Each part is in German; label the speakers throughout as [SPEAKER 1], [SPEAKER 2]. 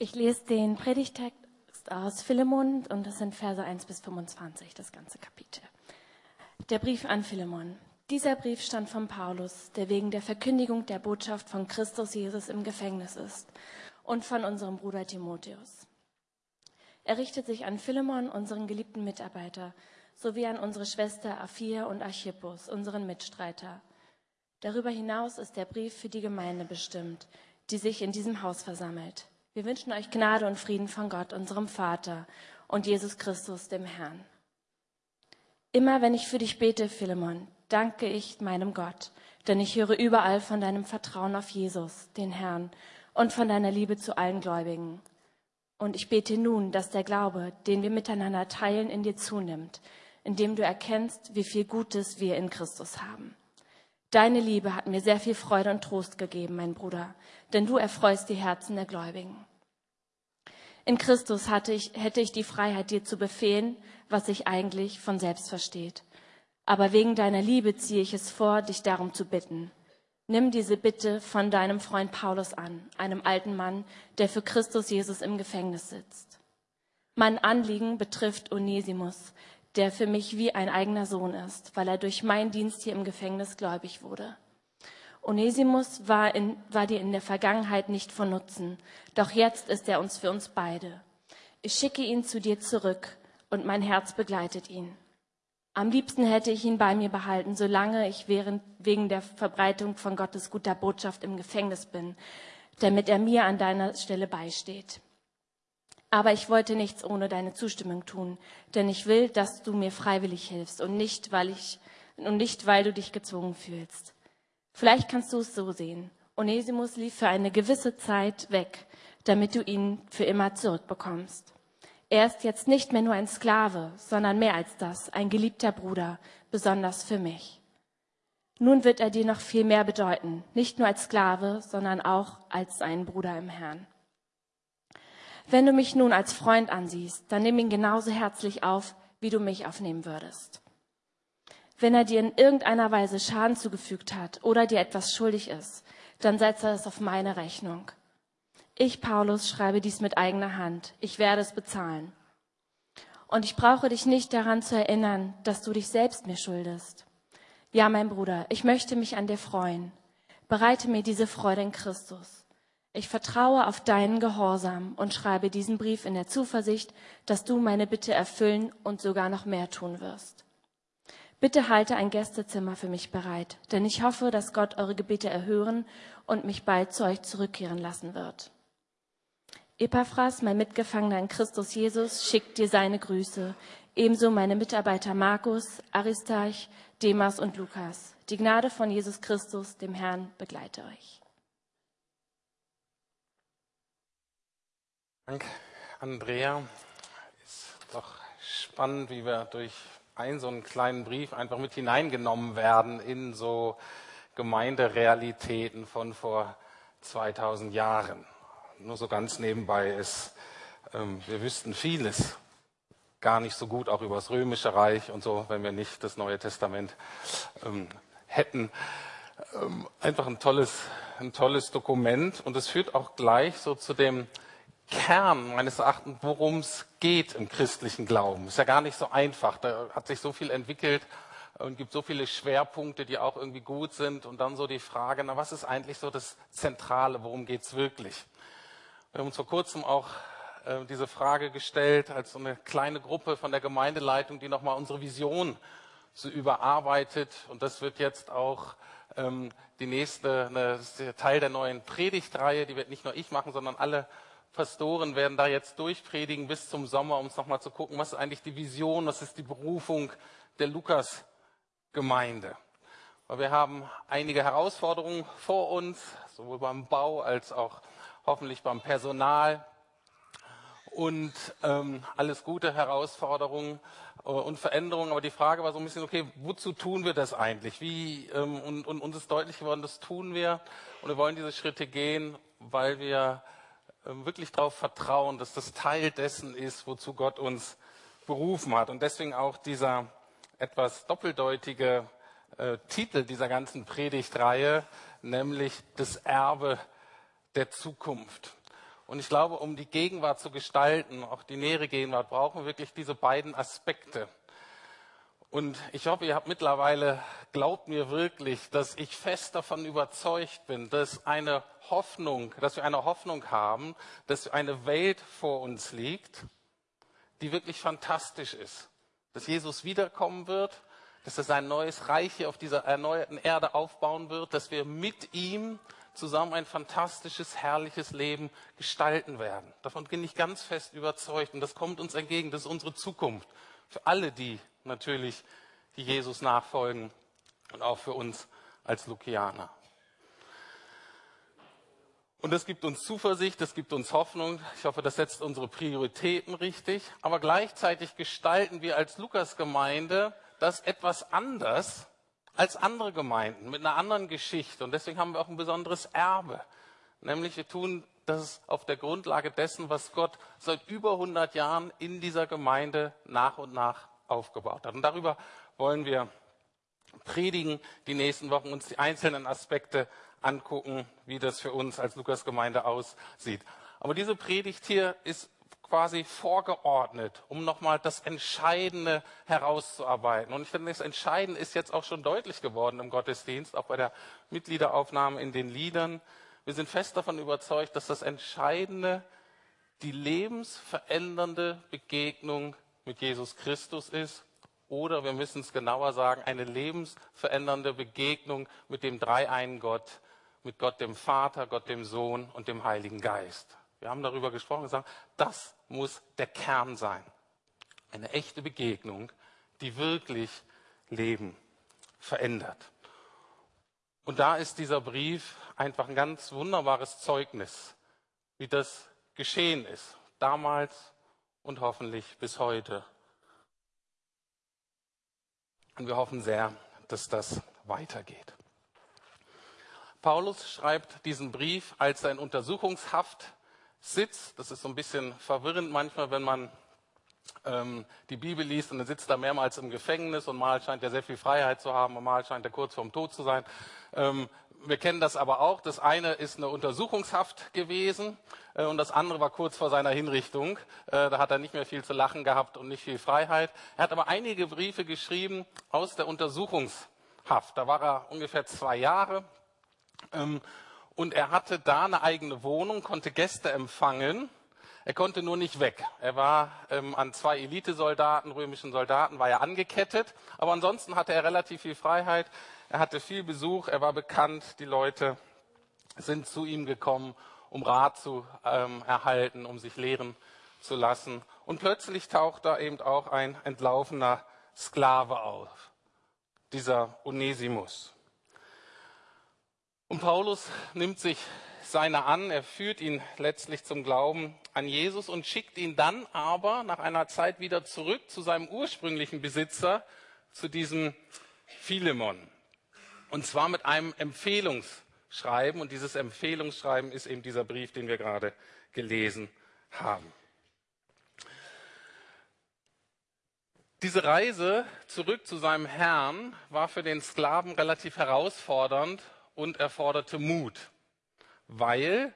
[SPEAKER 1] Ich lese den Predigtext aus Philemon und das sind Verse 1 bis 25, das ganze Kapitel. Der Brief an Philemon. Dieser Brief stand von Paulus, der wegen der Verkündigung der Botschaft von Christus Jesus im Gefängnis ist, und von unserem Bruder Timotheus. Er richtet sich an Philemon, unseren geliebten Mitarbeiter, sowie an unsere Schwester Aphia und Archippus, unseren Mitstreiter. Darüber hinaus ist der Brief für die Gemeinde bestimmt, die sich in diesem Haus versammelt. Wir wünschen euch Gnade und Frieden von Gott, unserem Vater und Jesus Christus, dem Herrn. Immer wenn ich für dich bete, Philemon, danke ich meinem Gott, denn ich höre überall von deinem Vertrauen auf Jesus, den Herrn, und von deiner Liebe zu allen Gläubigen. Und ich bete nun, dass der Glaube, den wir miteinander teilen, in dir zunimmt, indem du erkennst, wie viel Gutes wir in Christus haben. Deine Liebe hat mir sehr viel Freude und Trost gegeben, mein Bruder, denn du erfreust die Herzen der Gläubigen. In Christus hatte ich, hätte ich die Freiheit, dir zu befehlen, was sich eigentlich von selbst versteht. Aber wegen deiner Liebe ziehe ich es vor, dich darum zu bitten. Nimm diese Bitte von deinem Freund Paulus an, einem alten Mann, der für Christus Jesus im Gefängnis sitzt. Mein Anliegen betrifft Onesimus, der für mich wie ein eigener Sohn ist, weil er durch meinen Dienst hier im Gefängnis gläubig wurde. Onesimus war, in, war dir in der Vergangenheit nicht von Nutzen, doch jetzt ist er uns für uns beide. Ich schicke ihn zu dir zurück und mein Herz begleitet ihn. Am liebsten hätte ich ihn bei mir behalten, solange ich während, wegen der Verbreitung von Gottes guter Botschaft im Gefängnis bin, damit er mir an deiner Stelle beisteht. Aber ich wollte nichts ohne deine Zustimmung tun, denn ich will, dass du mir freiwillig hilfst und nicht, weil ich, und nicht, weil du dich gezwungen fühlst. Vielleicht kannst du es so sehen. Onesimus lief für eine gewisse Zeit weg, damit du ihn für immer zurückbekommst. Er ist jetzt nicht mehr nur ein Sklave, sondern mehr als das, ein geliebter Bruder, besonders für mich. Nun wird er dir noch viel mehr bedeuten, nicht nur als Sklave, sondern auch als ein Bruder im Herrn. Wenn du mich nun als Freund ansiehst, dann nimm ihn genauso herzlich auf, wie du mich aufnehmen würdest. Wenn er dir in irgendeiner Weise Schaden zugefügt hat oder dir etwas schuldig ist, dann setze es auf meine Rechnung. Ich, Paulus, schreibe dies mit eigener Hand. Ich werde es bezahlen. Und ich brauche dich nicht daran zu erinnern, dass du dich selbst mir schuldest. Ja, mein Bruder, ich möchte mich an dir freuen. Bereite mir diese Freude in Christus. Ich vertraue auf deinen Gehorsam und schreibe diesen Brief in der Zuversicht, dass du meine Bitte erfüllen und sogar noch mehr tun wirst. Bitte halte ein Gästezimmer für mich bereit, denn ich hoffe, dass Gott eure Gebete erhören und mich bald zu euch zurückkehren lassen wird. Epaphras, mein Mitgefangener in Christus Jesus, schickt dir seine Grüße, ebenso meine Mitarbeiter Markus, Aristarch, Demas und Lukas. Die Gnade von Jesus Christus, dem Herrn, begleite euch.
[SPEAKER 2] Dank, Andrea. Ist doch spannend, wie wir durch einen so einen kleinen Brief einfach mit hineingenommen werden in so Gemeinderealitäten von vor 2000 Jahren. Nur so ganz nebenbei ist, ähm, wir wüssten vieles gar nicht so gut auch über das Römische Reich und so, wenn wir nicht das Neue Testament ähm, hätten. Ähm, einfach ein tolles, ein tolles Dokument und es führt auch gleich so zu dem Kern meines Erachtens, worum es geht im christlichen Glauben. Ist ja gar nicht so einfach. Da hat sich so viel entwickelt und gibt so viele Schwerpunkte, die auch irgendwie gut sind. Und dann so die Frage, na, was ist eigentlich so das Zentrale? Worum geht's wirklich? Wir haben uns vor kurzem auch äh, diese Frage gestellt als so eine kleine Gruppe von der Gemeindeleitung, die nochmal unsere Vision so überarbeitet. Und das wird jetzt auch ähm, die nächste, eine, Teil der neuen Predigtreihe, die wird nicht nur ich machen, sondern alle Pastoren werden da jetzt durchpredigen bis zum Sommer, um es nochmal zu gucken, was ist eigentlich die Vision, was ist die Berufung der Lukas-Gemeinde. Weil wir haben einige Herausforderungen vor uns, sowohl beim Bau als auch hoffentlich beim Personal und ähm, alles gute Herausforderungen äh, und Veränderungen. Aber die Frage war so ein bisschen, okay, wozu tun wir das eigentlich? Wie, ähm, und, und uns ist deutlich geworden, das tun wir. Und wir wollen diese Schritte gehen, weil wir wirklich darauf vertrauen, dass das Teil dessen ist, wozu Gott uns berufen hat. Und deswegen auch dieser etwas doppeldeutige äh, Titel dieser ganzen Predigtreihe, nämlich das Erbe der Zukunft. Und ich glaube, um die Gegenwart zu gestalten, auch die nähere Gegenwart, brauchen wir wirklich diese beiden Aspekte. Und ich hoffe, ihr habt mittlerweile, glaubt mir wirklich, dass ich fest davon überzeugt bin, dass eine Hoffnung, dass wir eine Hoffnung haben, dass eine Welt vor uns liegt, die wirklich fantastisch ist. Dass Jesus wiederkommen wird, dass er sein neues Reich hier auf dieser erneuerten Erde aufbauen wird, dass wir mit ihm zusammen ein fantastisches, herrliches Leben gestalten werden. Davon bin ich ganz fest überzeugt und das kommt uns entgegen. Das ist unsere Zukunft. Für alle, die natürlich, die Jesus nachfolgen und auch für uns als Lukianer. Und das gibt uns Zuversicht, das gibt uns Hoffnung. Ich hoffe, das setzt unsere Prioritäten richtig. Aber gleichzeitig gestalten wir als Lukas-Gemeinde das etwas anders als andere Gemeinden mit einer anderen Geschichte. Und deswegen haben wir auch ein besonderes Erbe. Nämlich wir tun das auf der Grundlage dessen, was Gott seit über 100 Jahren in dieser Gemeinde nach und nach aufgebaut hat. Und darüber wollen wir predigen, die nächsten Wochen uns die einzelnen Aspekte angucken, wie das für uns als Lukas-Gemeinde aussieht. Aber diese Predigt hier ist quasi vorgeordnet, um nochmal das Entscheidende herauszuarbeiten. Und ich finde, das Entscheidende ist jetzt auch schon deutlich geworden im Gottesdienst, auch bei der Mitgliederaufnahme in den Liedern. Wir sind fest davon überzeugt, dass das Entscheidende die lebensverändernde Begegnung mit Jesus Christus ist oder wir müssen es genauer sagen, eine lebensverändernde Begegnung mit dem dreieinen Gott, mit Gott dem Vater, Gott dem Sohn und dem Heiligen Geist. Wir haben darüber gesprochen und gesagt, das muss der Kern sein. Eine echte Begegnung, die wirklich Leben verändert. Und da ist dieser Brief einfach ein ganz wunderbares Zeugnis, wie das geschehen ist. Damals und hoffentlich bis heute. Und wir hoffen sehr, dass das weitergeht. Paulus schreibt diesen Brief, als er in Untersuchungshaft sitzt. Das ist so ein bisschen verwirrend manchmal, wenn man ähm, die Bibel liest und dann sitzt er mehrmals im Gefängnis und mal scheint er sehr viel Freiheit zu haben und mal scheint er kurz vorm Tod zu sein. Ähm, wir kennen das aber auch. Das eine ist eine Untersuchungshaft gewesen äh, und das andere war kurz vor seiner Hinrichtung. Äh, da hat er nicht mehr viel zu lachen gehabt und nicht viel Freiheit. Er hat aber einige Briefe geschrieben aus der Untersuchungshaft. Da war er ungefähr zwei Jahre. Ähm, und er hatte da eine eigene Wohnung, konnte Gäste empfangen. Er konnte nur nicht weg. Er war ähm, an zwei Elitesoldaten, römischen Soldaten, war er angekettet. Aber ansonsten hatte er relativ viel Freiheit. Er hatte viel Besuch, er war bekannt, die Leute sind zu ihm gekommen, um Rat zu ähm, erhalten, um sich lehren zu lassen. Und plötzlich taucht da eben auch ein entlaufener Sklave auf, dieser Onesimus. Und Paulus nimmt sich seiner an, er führt ihn letztlich zum Glauben an Jesus und schickt ihn dann aber nach einer Zeit wieder zurück zu seinem ursprünglichen Besitzer, zu diesem Philemon. Und zwar mit einem Empfehlungsschreiben. Und dieses Empfehlungsschreiben ist eben dieser Brief, den wir gerade gelesen haben. Diese Reise zurück zu seinem Herrn war für den Sklaven relativ herausfordernd und erforderte Mut, weil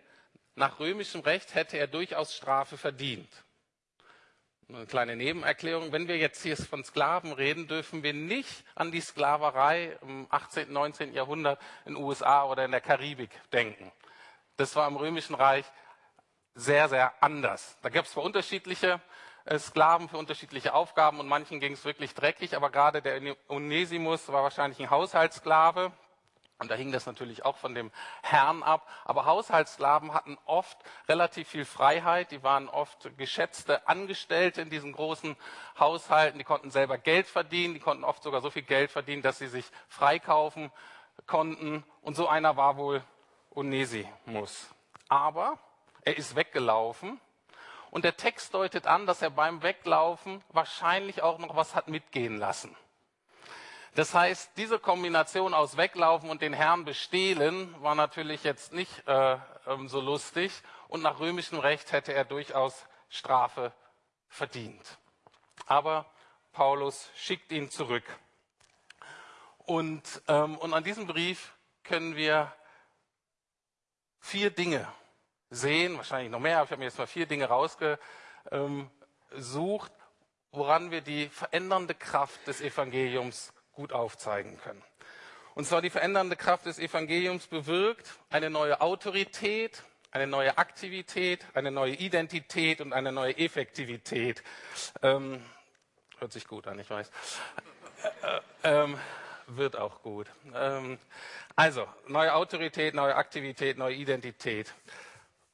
[SPEAKER 2] nach römischem Recht hätte er durchaus Strafe verdient. Eine kleine Nebenerklärung. Wenn wir jetzt hier von Sklaven reden, dürfen wir nicht an die Sklaverei im 18., 19. Jahrhundert in den USA oder in der Karibik denken. Das war im Römischen Reich sehr, sehr anders. Da gab es zwar unterschiedliche äh, Sklaven für unterschiedliche Aufgaben und manchen ging es wirklich dreckig, aber gerade der Onesimus war wahrscheinlich ein Haushaltssklave, und da hing das natürlich auch von dem Herrn ab. Aber Haushaltssklaven hatten oft relativ viel Freiheit. Die waren oft geschätzte Angestellte in diesen großen Haushalten. Die konnten selber Geld verdienen. Die konnten oft sogar so viel Geld verdienen, dass sie sich freikaufen konnten. Und so einer war wohl Onesimus. Aber er ist weggelaufen. Und der Text deutet an, dass er beim Weglaufen wahrscheinlich auch noch was hat mitgehen lassen. Das heißt, diese Kombination aus Weglaufen und den Herrn bestehlen war natürlich jetzt nicht äh, ähm, so lustig und nach römischem Recht hätte er durchaus Strafe verdient. Aber Paulus schickt ihn zurück. Und, ähm, und an diesem Brief können wir vier Dinge sehen, wahrscheinlich noch mehr, ich habe mir jetzt mal vier Dinge rausgesucht, woran wir die verändernde Kraft des Evangeliums gut aufzeigen können. Und zwar die verändernde Kraft des Evangeliums bewirkt eine neue Autorität, eine neue Aktivität, eine neue Identität und eine neue Effektivität. Ähm, hört sich gut an, ich weiß. Äh, äh, ähm, wird auch gut. Ähm, also, neue Autorität, neue Aktivität, neue Identität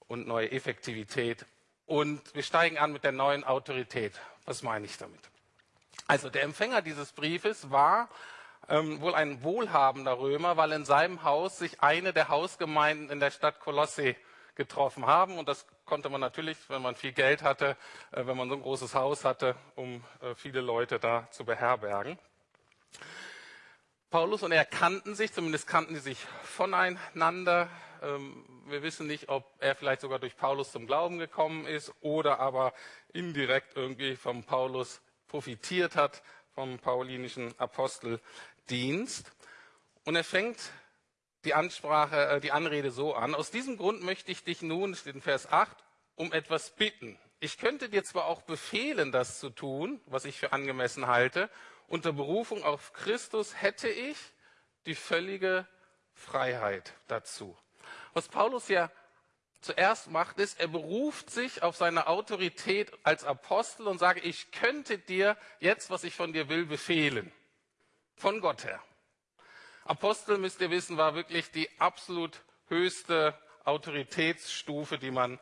[SPEAKER 2] und neue Effektivität. Und wir steigen an mit der neuen Autorität. Was meine ich damit? Also, der Empfänger dieses Briefes war ähm, wohl ein wohlhabender Römer, weil in seinem Haus sich eine der Hausgemeinden in der Stadt Kolosse getroffen haben. Und das konnte man natürlich, wenn man viel Geld hatte, äh, wenn man so ein großes Haus hatte, um äh, viele Leute da zu beherbergen. Paulus und er kannten sich, zumindest kannten sie sich voneinander. Ähm, wir wissen nicht, ob er vielleicht sogar durch Paulus zum Glauben gekommen ist oder aber indirekt irgendwie vom Paulus profitiert hat, vom paulinischen Aposteldienst. Und er fängt die Ansprache, äh, die Anrede so an. Aus diesem Grund möchte ich dich nun, steht in Vers 8, um etwas bitten. Ich könnte dir zwar auch befehlen, das zu tun, was ich für angemessen halte. Unter Berufung auf Christus hätte ich die völlige Freiheit dazu. Was Paulus ja zuerst macht, ist, er beruft sich auf seine Autorität als Apostel und sagt, ich könnte dir jetzt, was ich von dir will, befehlen. Von Gott her. Apostel, müsst ihr wissen, war wirklich die absolut höchste Autoritätsstufe, die man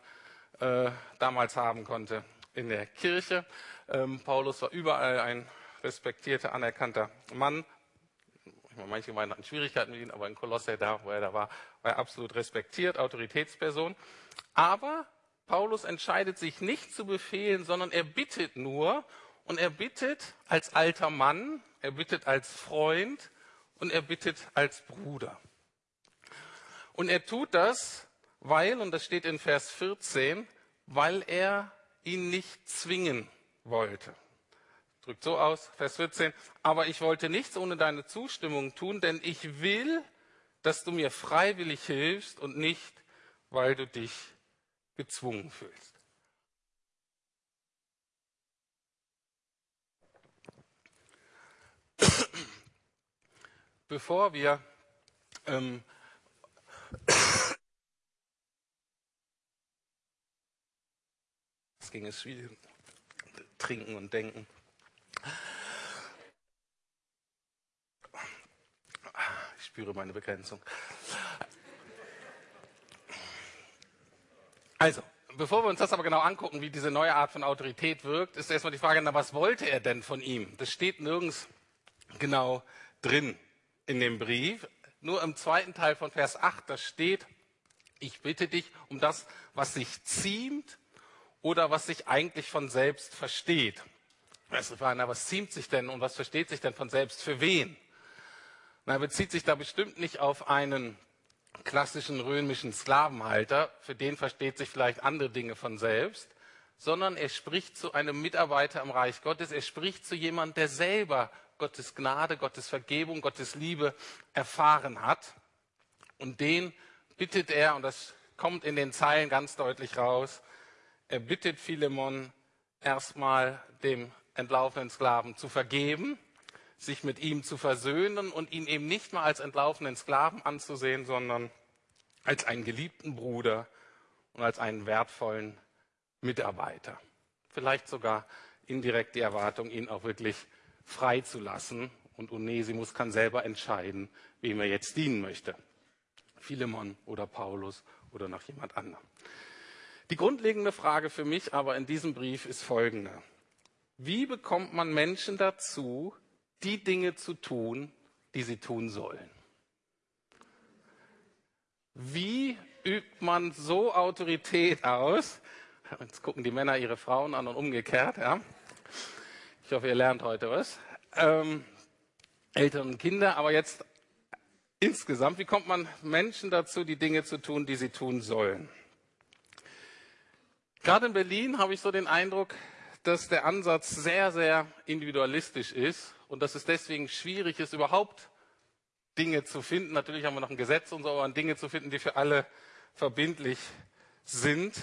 [SPEAKER 2] äh, damals haben konnte in der Kirche. Ähm, Paulus war überall ein respektierter, anerkannter Mann, Manche Gemeinden hatten Schwierigkeiten mit ihm, aber in Kolosse, da wo er da war, war er absolut respektiert, Autoritätsperson. Aber Paulus entscheidet sich nicht zu befehlen, sondern er bittet nur und er bittet als alter Mann, er bittet als Freund und er bittet als Bruder. Und er tut das, weil, und das steht in Vers 14, weil er ihn nicht zwingen wollte drückt so aus, Vers 14, aber ich wollte nichts ohne deine Zustimmung tun, denn ich will, dass du mir freiwillig hilfst und nicht, weil du dich gezwungen fühlst. Bevor wir ähm, es ging es viel trinken und denken. Spüre meine Begrenzung. Also, bevor wir uns das aber genau angucken, wie diese neue Art von Autorität wirkt, ist erstmal die Frage, na, was wollte er denn von ihm? Das steht nirgends genau drin in dem Brief. Nur im zweiten Teil von Vers 8, da steht, ich bitte dich um das, was sich ziemt oder was sich eigentlich von selbst versteht. Was ziemt sich denn und was versteht sich denn von selbst für wen? Na, er bezieht sich da bestimmt nicht auf einen klassischen römischen Sklavenhalter, für den versteht sich vielleicht andere Dinge von selbst, sondern er spricht zu einem Mitarbeiter im Reich Gottes, er spricht zu jemandem, der selber Gottes Gnade, Gottes Vergebung, Gottes Liebe erfahren hat. Und den bittet er, und das kommt in den Zeilen ganz deutlich raus, er bittet Philemon erstmal dem entlaufenen Sklaven zu vergeben, sich mit ihm zu versöhnen und ihn eben nicht mal als entlaufenen Sklaven anzusehen, sondern als einen geliebten Bruder und als einen wertvollen Mitarbeiter. Vielleicht sogar indirekt die Erwartung, ihn auch wirklich frei zu lassen. Und Onesimus kann selber entscheiden, wem er jetzt dienen möchte. Philemon oder Paulus oder noch jemand anderem. Die grundlegende Frage für mich aber in diesem Brief ist folgende. Wie bekommt man Menschen dazu, die Dinge zu tun, die sie tun sollen? Wie übt man so Autorität aus? Jetzt gucken die Männer ihre Frauen an und umgekehrt. Ja? Ich hoffe, ihr lernt heute was. Ähm, Eltern und Kinder, aber jetzt insgesamt, wie kommt man Menschen dazu, die Dinge zu tun, die sie tun sollen? Gerade in Berlin habe ich so den Eindruck, dass der Ansatz sehr, sehr individualistisch ist und dass es deswegen schwierig ist, überhaupt Dinge zu finden. Natürlich haben wir noch ein Gesetz und so, aber Dinge zu finden, die für alle verbindlich sind,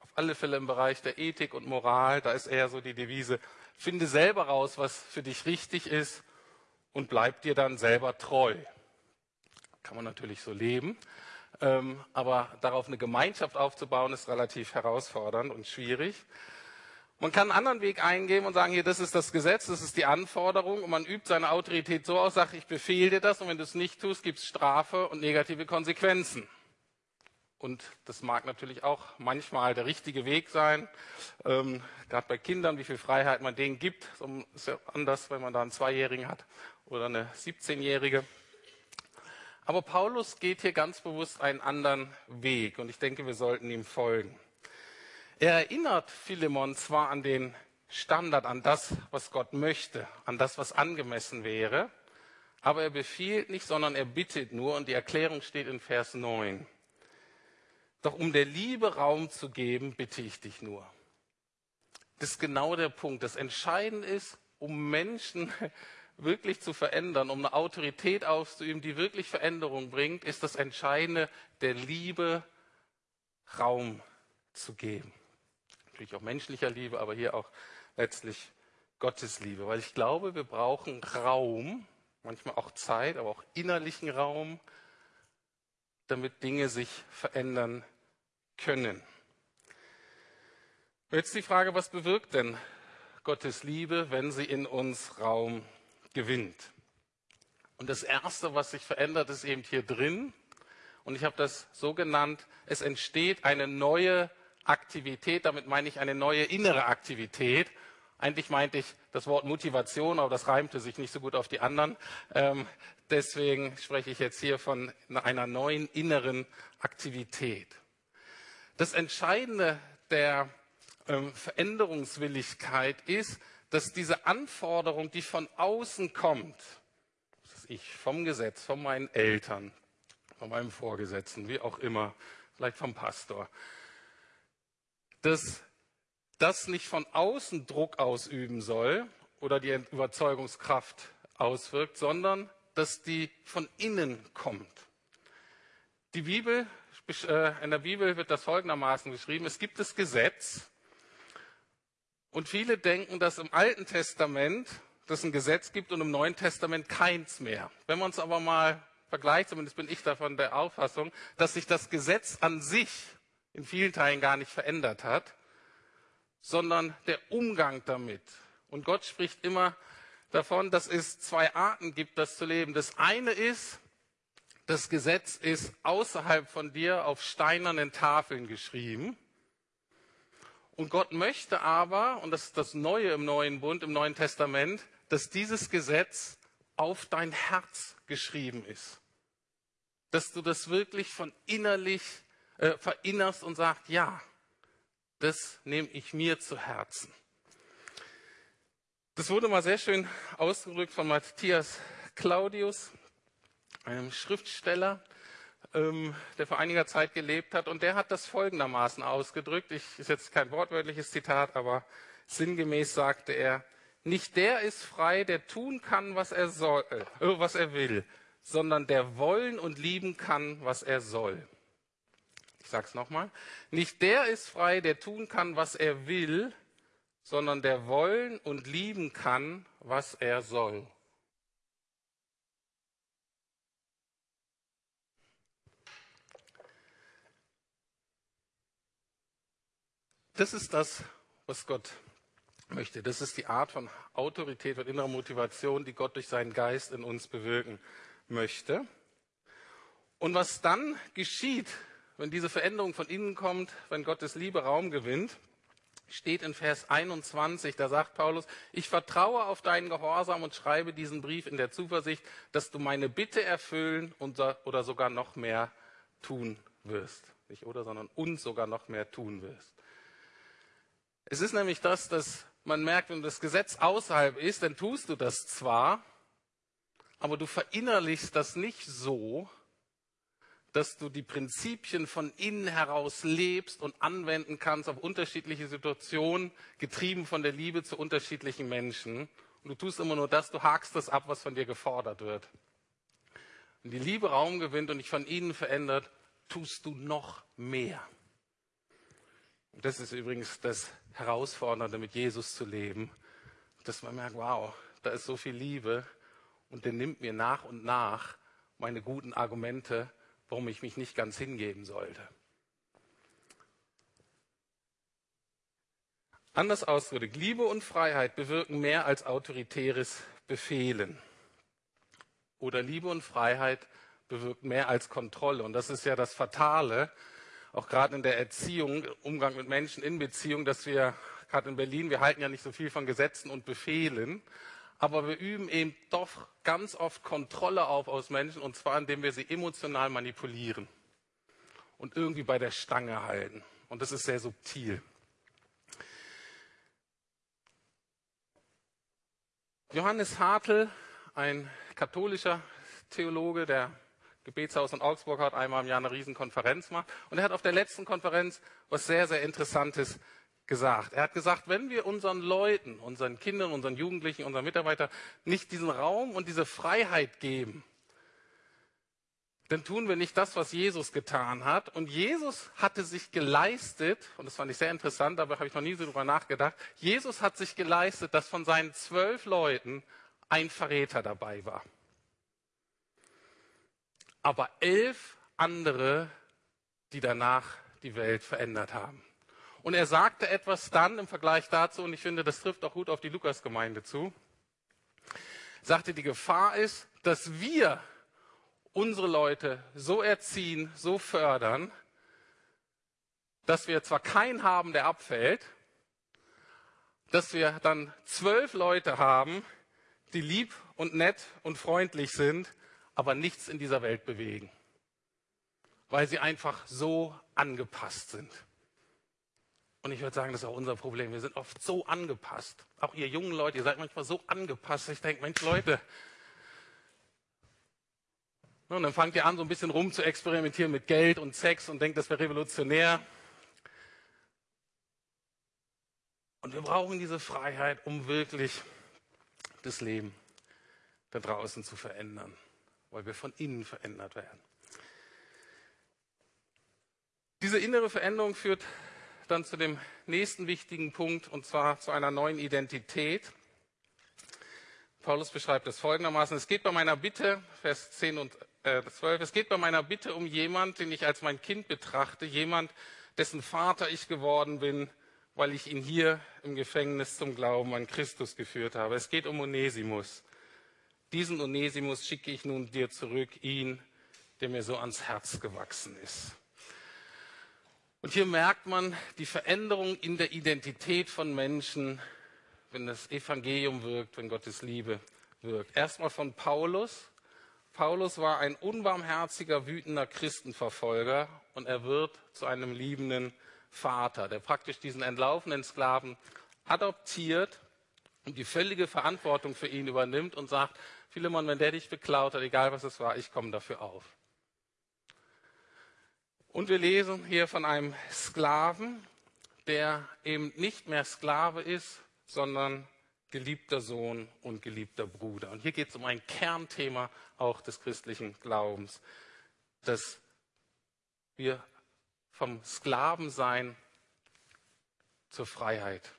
[SPEAKER 2] auf alle Fälle im Bereich der Ethik und Moral, da ist eher so die Devise, finde selber raus, was für dich richtig ist und bleib dir dann selber treu. Kann man natürlich so leben, ähm, aber darauf eine Gemeinschaft aufzubauen, ist relativ herausfordernd und schwierig. Man kann einen anderen Weg eingehen und sagen, hier, das ist das Gesetz, das ist die Anforderung und man übt seine Autorität so aus, sagt, ich befehle dir das und wenn du es nicht tust, gibt es Strafe und negative Konsequenzen. Und das mag natürlich auch manchmal der richtige Weg sein, ähm, gerade bei Kindern, wie viel Freiheit man denen gibt. Ist ja anders, wenn man da einen Zweijährigen hat oder eine 17-Jährige. Aber Paulus geht hier ganz bewusst einen anderen Weg und ich denke, wir sollten ihm folgen. Er erinnert Philemon zwar an den Standard, an das, was Gott möchte, an das, was angemessen wäre, aber er befiehlt nicht, sondern er bittet nur und die Erklärung steht in Vers 9. Doch um der Liebe Raum zu geben, bitte ich dich nur. Das ist genau der Punkt. Das Entscheidende ist, um Menschen wirklich zu verändern, um eine Autorität auszuüben, die wirklich Veränderung bringt, ist das Entscheidende, der Liebe Raum zu geben natürlich auch menschlicher Liebe, aber hier auch letztlich Gottes Liebe. Weil ich glaube, wir brauchen Raum, manchmal auch Zeit, aber auch innerlichen Raum, damit Dinge sich verändern können. Jetzt die Frage, was bewirkt denn Gottes Liebe, wenn sie in uns Raum gewinnt? Und das Erste, was sich verändert, ist eben hier drin. Und ich habe das so genannt, es entsteht eine neue Aktivität, damit meine ich eine neue innere Aktivität. Eigentlich meinte ich das Wort Motivation, aber das reimte sich nicht so gut auf die anderen. Ähm, deswegen spreche ich jetzt hier von einer neuen inneren Aktivität. Das Entscheidende der ähm, Veränderungswilligkeit ist, dass diese Anforderung, die von außen kommt, ich, vom Gesetz, von meinen Eltern, von meinem Vorgesetzten, wie auch immer, vielleicht vom Pastor, dass das nicht von außen Druck ausüben soll oder die Überzeugungskraft auswirkt, sondern dass die von innen kommt. Die Bibel, äh, in der Bibel wird das folgendermaßen geschrieben, es gibt das Gesetz und viele denken, dass im Alten Testament es ein Gesetz gibt und im Neuen Testament keins mehr. Wenn man es aber mal vergleicht, zumindest bin ich davon der Auffassung, dass sich das Gesetz an sich in vielen Teilen gar nicht verändert hat, sondern der Umgang damit. Und Gott spricht immer davon, dass es zwei Arten gibt, das zu leben. Das eine ist, das Gesetz ist außerhalb von dir auf steinernen Tafeln geschrieben. Und Gott möchte aber, und das ist das Neue im Neuen Bund, im Neuen Testament, dass dieses Gesetz auf dein Herz geschrieben ist. Dass du das wirklich von innerlich äh, verinnerst und sagst, ja, das nehme ich mir zu Herzen. Das wurde mal sehr schön ausgedrückt von Matthias Claudius, einem Schriftsteller, ähm, der vor einiger Zeit gelebt hat. Und der hat das folgendermaßen ausgedrückt. Ich, ist jetzt kein wortwörtliches Zitat, aber sinngemäß sagte er, nicht der ist frei, der tun kann, was er, soll, äh, was er will, sondern der wollen und lieben kann, was er soll. Ich sage es nochmal. Nicht der ist frei, der tun kann, was er will, sondern der wollen und lieben kann, was er soll. Das ist das, was Gott möchte. Das ist die Art von Autorität und innerer Motivation, die Gott durch seinen Geist in uns bewirken möchte. Und was dann geschieht, wenn diese Veränderung von innen kommt, wenn Gottes Liebe Raum gewinnt, steht in Vers 21, da sagt Paulus, ich vertraue auf deinen Gehorsam und schreibe diesen Brief in der Zuversicht, dass du meine Bitte erfüllen und, oder sogar noch mehr tun wirst. Nicht oder, sondern und sogar noch mehr tun wirst. Es ist nämlich das, dass man merkt, wenn das Gesetz außerhalb ist, dann tust du das zwar, aber du verinnerlichst das nicht so, dass du die Prinzipien von innen heraus lebst und anwenden kannst auf unterschiedliche Situationen, getrieben von der Liebe zu unterschiedlichen Menschen. Und du tust immer nur das, du hakst das ab, was von dir gefordert wird. Wenn die Liebe Raum gewinnt und dich von innen verändert, tust du noch mehr. Und das ist übrigens das Herausfordernde, mit Jesus zu leben, dass man merkt, wow, da ist so viel Liebe und der nimmt mir nach und nach meine guten Argumente, warum ich mich nicht ganz hingeben sollte. Anders ausgedrückt, Liebe und Freiheit bewirken mehr als autoritäres Befehlen. Oder Liebe und Freiheit bewirken mehr als Kontrolle. Und das ist ja das Fatale, auch gerade in der Erziehung, Umgang mit Menschen in Beziehung, dass wir, gerade in Berlin, wir halten ja nicht so viel von Gesetzen und Befehlen, aber wir üben eben doch ganz oft Kontrolle auf aus Menschen, und zwar indem wir sie emotional manipulieren und irgendwie bei der Stange halten. Und das ist sehr subtil. Johannes Hartl, ein katholischer Theologe, der Gebetshaus in Augsburg hat einmal im Jahr eine Riesenkonferenz gemacht. Und er hat auf der letzten Konferenz was sehr, sehr Interessantes gesagt. Er hat gesagt, wenn wir unseren Leuten, unseren Kindern, unseren Jugendlichen, unseren Mitarbeitern nicht diesen Raum und diese Freiheit geben, dann tun wir nicht das, was Jesus getan hat. Und Jesus hatte sich geleistet, und das fand ich sehr interessant, aber habe ich noch nie so drüber nachgedacht, Jesus hat sich geleistet, dass von seinen zwölf Leuten ein Verräter dabei war. Aber elf andere, die danach die Welt verändert haben. Und er sagte etwas dann im Vergleich dazu, und ich finde, das trifft auch gut auf die Lukasgemeinde zu, sagte, die Gefahr ist, dass wir unsere Leute so erziehen, so fördern, dass wir zwar keinen haben, der abfällt, dass wir dann zwölf Leute haben, die lieb und nett und freundlich sind, aber nichts in dieser Welt bewegen, weil sie einfach so angepasst sind. Und ich würde sagen, das ist auch unser Problem. Wir sind oft so angepasst. Auch ihr jungen Leute, ihr seid manchmal so angepasst. Ich denke, Mensch, Leute, und dann fangt ihr an, so ein bisschen rum zu experimentieren mit Geld und Sex und denkt, das wäre revolutionär. Und wir brauchen diese Freiheit, um wirklich das Leben da draußen zu verändern, weil wir von innen verändert werden. Diese innere Veränderung führt dann zu dem nächsten wichtigen Punkt, und zwar zu einer neuen Identität. Paulus beschreibt es folgendermaßen. Es geht bei meiner Bitte, Vers 10 und äh, 12, es geht bei meiner Bitte um jemand, den ich als mein Kind betrachte, jemand, dessen Vater ich geworden bin, weil ich ihn hier im Gefängnis zum Glauben an Christus geführt habe. Es geht um Onesimus. Diesen Onesimus schicke ich nun dir zurück, ihn, der mir so ans Herz gewachsen ist. Und hier merkt man die Veränderung in der Identität von Menschen, wenn das Evangelium wirkt, wenn Gottes Liebe wirkt. Erstmal von Paulus. Paulus war ein unbarmherziger, wütender Christenverfolger und er wird zu einem liebenden Vater, der praktisch diesen entlaufenen Sklaven adoptiert und die völlige Verantwortung für ihn übernimmt und sagt, Philemon, wenn der dich beklaut hat, egal was es war, ich komme dafür auf. Und wir lesen hier von einem Sklaven, der eben nicht mehr Sklave ist, sondern geliebter Sohn und geliebter Bruder. Und hier geht es um ein Kernthema auch des christlichen Glaubens, dass wir vom Sklavensein zur Freiheit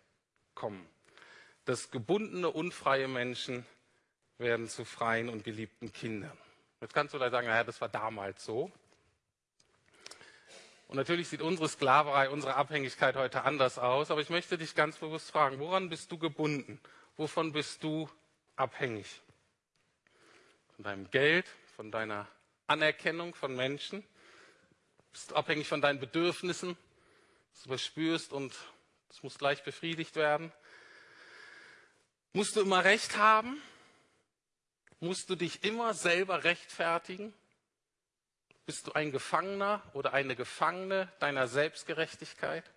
[SPEAKER 2] kommen. Dass gebundene, unfreie Menschen werden zu freien und geliebten Kindern. Jetzt kannst du da sagen, naja, das war damals so. Und natürlich sieht unsere Sklaverei, unsere Abhängigkeit heute anders aus. Aber ich möchte dich ganz bewusst fragen, woran bist du gebunden? Wovon bist du abhängig? Von deinem Geld, von deiner Anerkennung von Menschen? Bist du abhängig von deinen Bedürfnissen, dass du was spürst und es muss gleich befriedigt werden? Musst du immer Recht haben? Musst du dich immer selber rechtfertigen? Bist du ein Gefangener oder eine Gefangene deiner Selbstgerechtigkeit?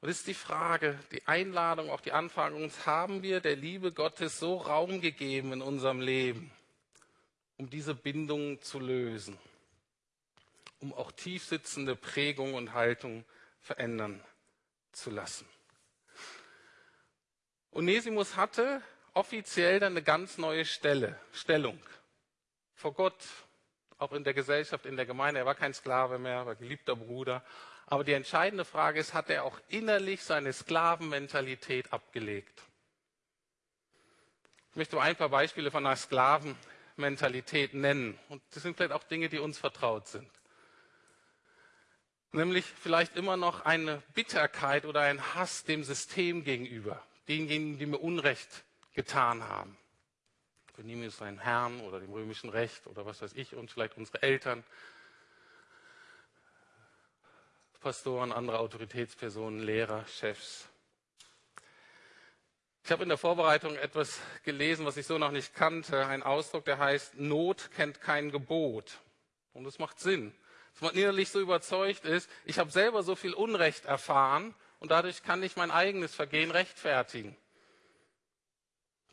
[SPEAKER 2] Und ist die Frage, die Einladung, auch die Anfrage uns, haben wir der Liebe Gottes so Raum gegeben in unserem Leben, um diese Bindungen zu lösen, um auch tiefsitzende Prägung und Haltung verändern zu lassen. Onesimus hatte offiziell dann eine ganz neue Stelle, Stellung vor Gott, auch in der Gesellschaft, in der Gemeinde. Er war kein Sklave mehr, war geliebter Bruder. Aber die entscheidende Frage ist, hat er auch innerlich seine Sklavenmentalität abgelegt? Ich möchte ein paar Beispiele von einer Sklavenmentalität nennen. Und das sind vielleicht auch Dinge, die uns vertraut sind. Nämlich vielleicht immer noch eine Bitterkeit oder ein Hass dem System gegenüber, denjenigen, die mir Unrecht getan haben. Nehmen jetzt seinen Herrn oder dem römischen Recht oder was weiß ich und vielleicht unsere Eltern, Pastoren, andere Autoritätspersonen, Lehrer, Chefs. Ich habe in der Vorbereitung etwas gelesen, was ich so noch nicht kannte. Ein Ausdruck, der heißt, Not kennt kein Gebot. Und das macht Sinn. Dass man innerlich so überzeugt ist, ich habe selber so viel Unrecht erfahren und dadurch kann ich mein eigenes Vergehen rechtfertigen.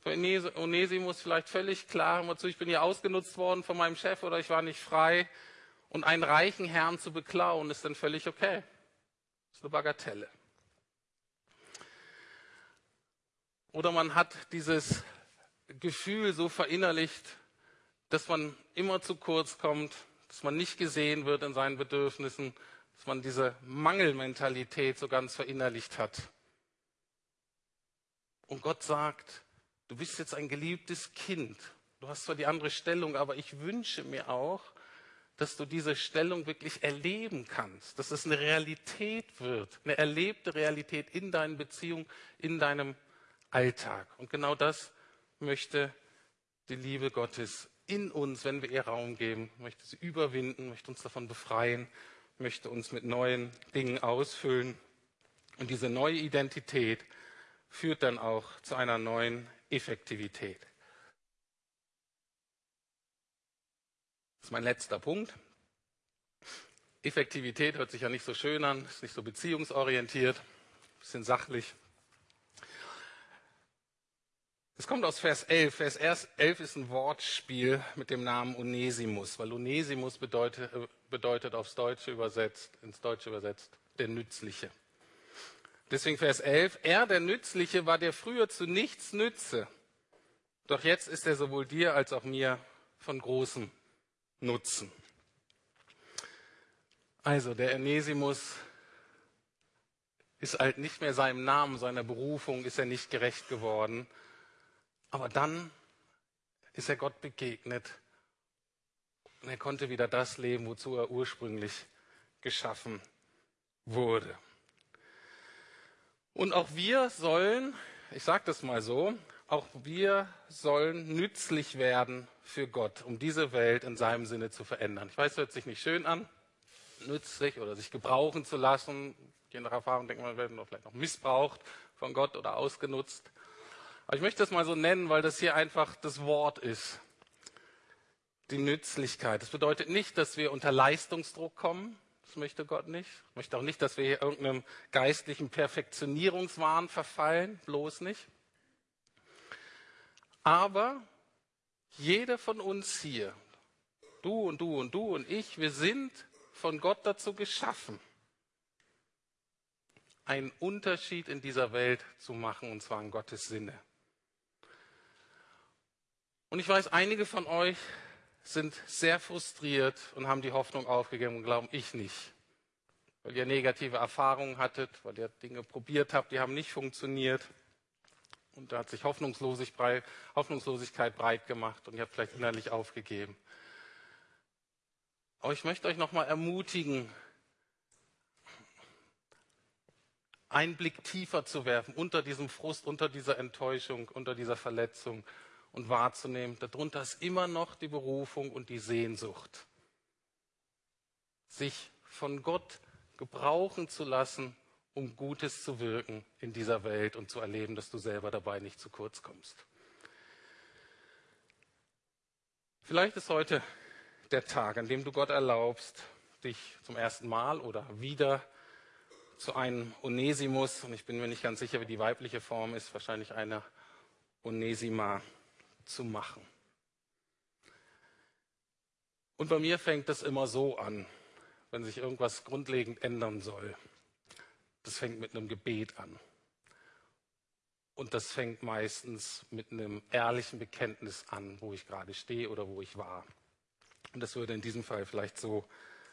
[SPEAKER 2] Für Onesimus vielleicht völlig klar, zu, ich bin hier ausgenutzt worden von meinem Chef oder ich war nicht frei. Und einen reichen Herrn zu beklauen, ist dann völlig okay. Das ist eine Bagatelle. Oder man hat dieses Gefühl so verinnerlicht, dass man immer zu kurz kommt, dass man nicht gesehen wird in seinen Bedürfnissen, dass man diese Mangelmentalität so ganz verinnerlicht hat. Und Gott sagt, du bist jetzt ein geliebtes Kind. Du hast zwar die andere Stellung, aber ich wünsche mir auch, dass du diese Stellung wirklich erleben kannst, dass es eine Realität wird, eine erlebte Realität in deinen Beziehungen, in deinem Alltag. Und genau das möchte die Liebe Gottes in uns, wenn wir ihr Raum geben, möchte sie überwinden, möchte uns davon befreien, möchte uns mit neuen Dingen ausfüllen. Und diese neue Identität führt dann auch zu einer neuen Effektivität. Das ist mein letzter Punkt. Effektivität hört sich ja nicht so schön an, ist nicht so beziehungsorientiert, bisschen sachlich. Es kommt aus Vers 11. Vers 11 ist ein Wortspiel mit dem Namen Onesimus, weil Onesimus bedeutet, bedeutet aufs Deutsche übersetzt, ins Deutsche übersetzt, der Nützliche. Deswegen Vers 11. Er, der Nützliche, war der früher zu nichts nütze. Doch jetzt ist er sowohl dir als auch mir von großem nutzen. Also der Enesimus ist halt nicht mehr seinem Namen, seiner Berufung ist er nicht gerecht geworden. Aber dann ist er Gott begegnet und er konnte wieder das leben, wozu er ursprünglich geschaffen wurde. Und auch wir sollen, ich sage das mal so, auch wir sollen nützlich werden für Gott, um diese Welt in seinem Sinne zu verändern. Ich weiß, es hört sich nicht schön an, nützlich oder sich gebrauchen zu lassen. Je nach Erfahrung denkt man, wir werden vielleicht noch missbraucht von Gott oder ausgenutzt. Aber ich möchte das mal so nennen, weil das hier einfach das Wort ist. Die Nützlichkeit. Das bedeutet nicht, dass wir unter Leistungsdruck kommen. Das möchte Gott nicht. Ich möchte auch nicht, dass wir hier irgendeinem geistlichen Perfektionierungswahn verfallen. Bloß nicht. Aber jeder von uns hier, du und du und du und ich, wir sind von Gott dazu geschaffen, einen Unterschied in dieser Welt zu machen, und zwar in Gottes Sinne. Und ich weiß, einige von euch sind sehr frustriert und haben die Hoffnung aufgegeben und glauben, ich nicht. Weil ihr negative Erfahrungen hattet, weil ihr Dinge probiert habt, die haben nicht funktioniert. Und da hat sich Hoffnungslosigkeit breit gemacht und ihr habt vielleicht innerlich aufgegeben. Aber ich möchte euch nochmal ermutigen, einen Blick tiefer zu werfen unter diesem Frust, unter dieser Enttäuschung, unter dieser Verletzung und wahrzunehmen, darunter ist immer noch die Berufung und die Sehnsucht, sich von Gott gebrauchen zu lassen, um Gutes zu wirken in dieser Welt und zu erleben, dass du selber dabei nicht zu kurz kommst. Vielleicht ist heute der Tag, an dem du Gott erlaubst, dich zum ersten Mal oder wieder zu einem Onesimus, und ich bin mir nicht ganz sicher, wie die weibliche Form ist, wahrscheinlich eine Onesima zu machen. Und bei mir fängt das immer so an, wenn sich irgendwas grundlegend ändern soll. Das fängt mit einem Gebet an. Und das fängt meistens mit einem ehrlichen Bekenntnis an, wo ich gerade stehe oder wo ich war. Und das würde in diesem Fall vielleicht so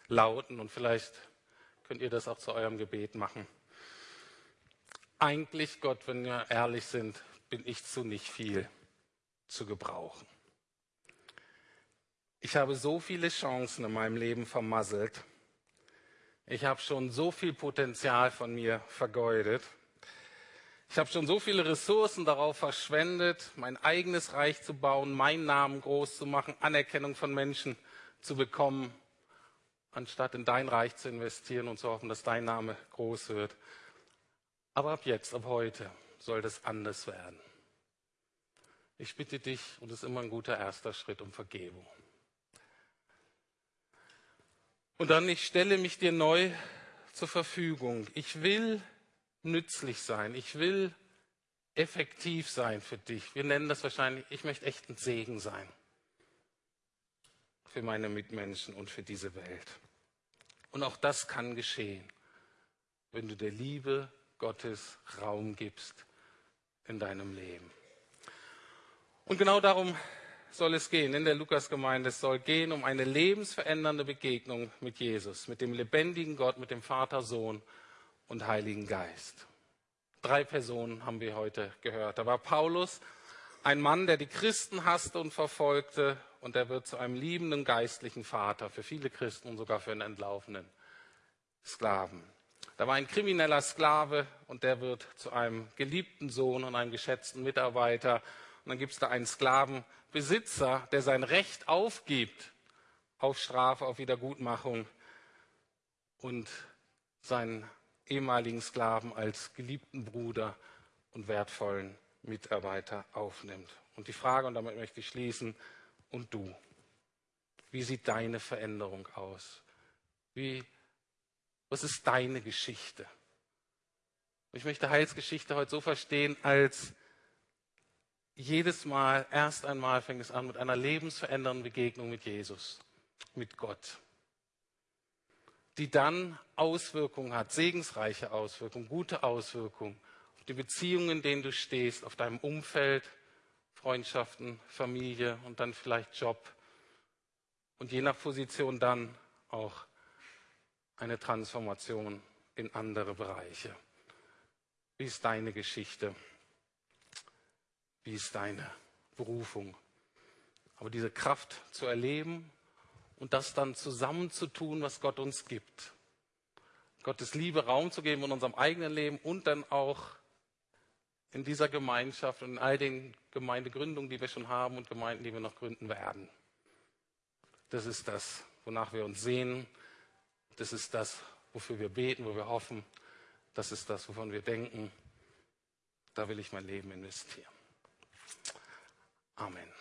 [SPEAKER 2] lauten und vielleicht könnt ihr das auch zu eurem Gebet machen. Eigentlich, Gott, wenn wir ehrlich sind, bin ich zu nicht viel zu gebrauchen. Ich habe so viele Chancen in meinem Leben vermasselt. Ich habe schon so viel Potenzial von mir vergeudet. Ich habe schon so viele Ressourcen darauf verschwendet, mein eigenes Reich zu bauen, meinen Namen groß zu machen, Anerkennung von Menschen zu bekommen, anstatt in dein Reich zu investieren und zu hoffen, dass dein Name groß wird. Aber ab jetzt, ab heute soll das anders werden. Ich bitte dich, und das ist immer ein guter erster Schritt, um Vergebung. Und dann, ich stelle mich dir neu zur Verfügung. Ich will nützlich sein. Ich will effektiv sein für dich. Wir nennen das wahrscheinlich, ich möchte echt ein Segen sein für meine Mitmenschen und für diese Welt. Und auch das kann geschehen, wenn du der Liebe Gottes Raum gibst in deinem Leben. Und genau darum soll es gehen in der Lukasgemeinde. Es soll gehen um eine lebensverändernde Begegnung mit Jesus, mit dem lebendigen Gott, mit dem Vater, Sohn und Heiligen Geist. Drei Personen haben wir heute gehört. Da war Paulus, ein Mann, der die Christen hasste und verfolgte, und er wird zu einem liebenden geistlichen Vater für viele Christen und sogar für einen entlaufenen Sklaven. Da war ein krimineller Sklave und der wird zu einem geliebten Sohn und einem geschätzten Mitarbeiter. Und dann gibt es da einen Sklavenbesitzer, der sein Recht aufgibt auf Strafe, auf Wiedergutmachung und seinen ehemaligen Sklaven als geliebten Bruder und wertvollen Mitarbeiter aufnimmt. Und die Frage, und damit möchte ich schließen, und du? Wie sieht deine Veränderung aus? Wie was ist deine Geschichte? Ich möchte Heilsgeschichte heute so verstehen, als jedes Mal, erst einmal fängt es an mit einer lebensverändernden Begegnung mit Jesus, mit Gott, die dann Auswirkungen hat, segensreiche Auswirkungen, gute Auswirkungen auf die Beziehungen, in denen du stehst, auf deinem Umfeld, Freundschaften, Familie und dann vielleicht Job und je nach Position dann auch eine Transformation in andere Bereiche. Wie ist deine Geschichte? Wie ist deine Berufung? Aber diese Kraft zu erleben und das dann zusammenzutun, was Gott uns gibt. Gottes Liebe Raum zu geben in unserem eigenen Leben und dann auch in dieser Gemeinschaft und in all den Gemeindegründungen, die wir schon haben und Gemeinden, die wir noch gründen werden. Das ist das, wonach wir uns sehen, das ist das, wofür wir beten, wo wir hoffen. Das ist das, wovon wir denken. Da will ich mein Leben investieren. Amen.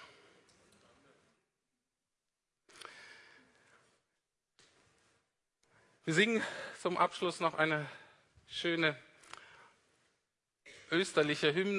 [SPEAKER 2] Wir singen zum Abschluss noch eine schöne österliche Hymne.